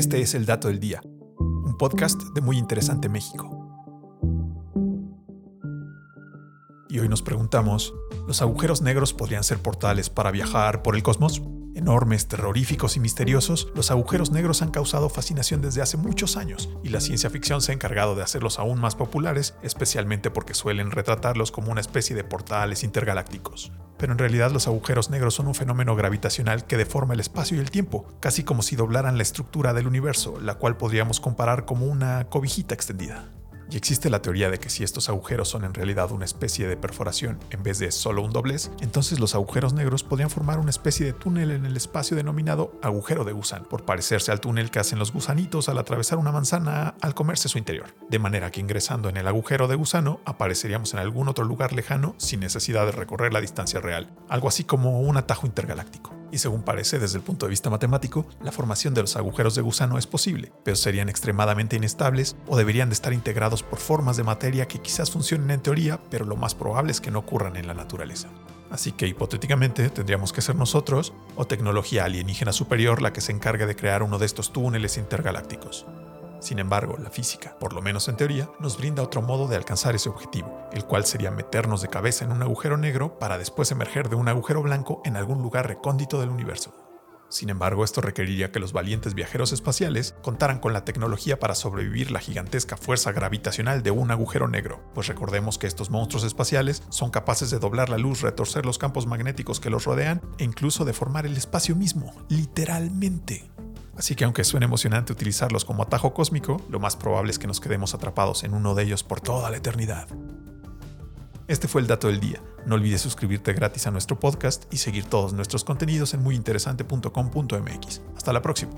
Este es el Dato del Día, un podcast de Muy Interesante México. Y hoy nos preguntamos, ¿los agujeros negros podrían ser portales para viajar por el cosmos? Enormes, terroríficos y misteriosos, los agujeros negros han causado fascinación desde hace muchos años, y la ciencia ficción se ha encargado de hacerlos aún más populares, especialmente porque suelen retratarlos como una especie de portales intergalácticos. Pero en realidad los agujeros negros son un fenómeno gravitacional que deforma el espacio y el tiempo, casi como si doblaran la estructura del universo, la cual podríamos comparar como una cobijita extendida. Y existe la teoría de que si estos agujeros son en realidad una especie de perforación en vez de solo un doblez, entonces los agujeros negros podrían formar una especie de túnel en el espacio denominado agujero de gusano, por parecerse al túnel que hacen los gusanitos al atravesar una manzana al comerse su interior. De manera que ingresando en el agujero de gusano apareceríamos en algún otro lugar lejano sin necesidad de recorrer la distancia real, algo así como un atajo intergaláctico. Y según parece desde el punto de vista matemático, la formación de los agujeros de gusano es posible, pero serían extremadamente inestables o deberían de estar integrados por formas de materia que quizás funcionen en teoría, pero lo más probable es que no ocurran en la naturaleza. Así que hipotéticamente tendríamos que ser nosotros o tecnología alienígena superior la que se encargue de crear uno de estos túneles intergalácticos. Sin embargo, la física, por lo menos en teoría, nos brinda otro modo de alcanzar ese objetivo, el cual sería meternos de cabeza en un agujero negro para después emerger de un agujero blanco en algún lugar recóndito del universo. Sin embargo, esto requeriría que los valientes viajeros espaciales contaran con la tecnología para sobrevivir la gigantesca fuerza gravitacional de un agujero negro, pues recordemos que estos monstruos espaciales son capaces de doblar la luz, retorcer los campos magnéticos que los rodean e incluso deformar el espacio mismo, literalmente. Así que aunque suene emocionante utilizarlos como atajo cósmico, lo más probable es que nos quedemos atrapados en uno de ellos por toda la eternidad. Este fue el dato del día. No olvides suscribirte gratis a nuestro podcast y seguir todos nuestros contenidos en muyinteresante.com.mx. Hasta la próxima.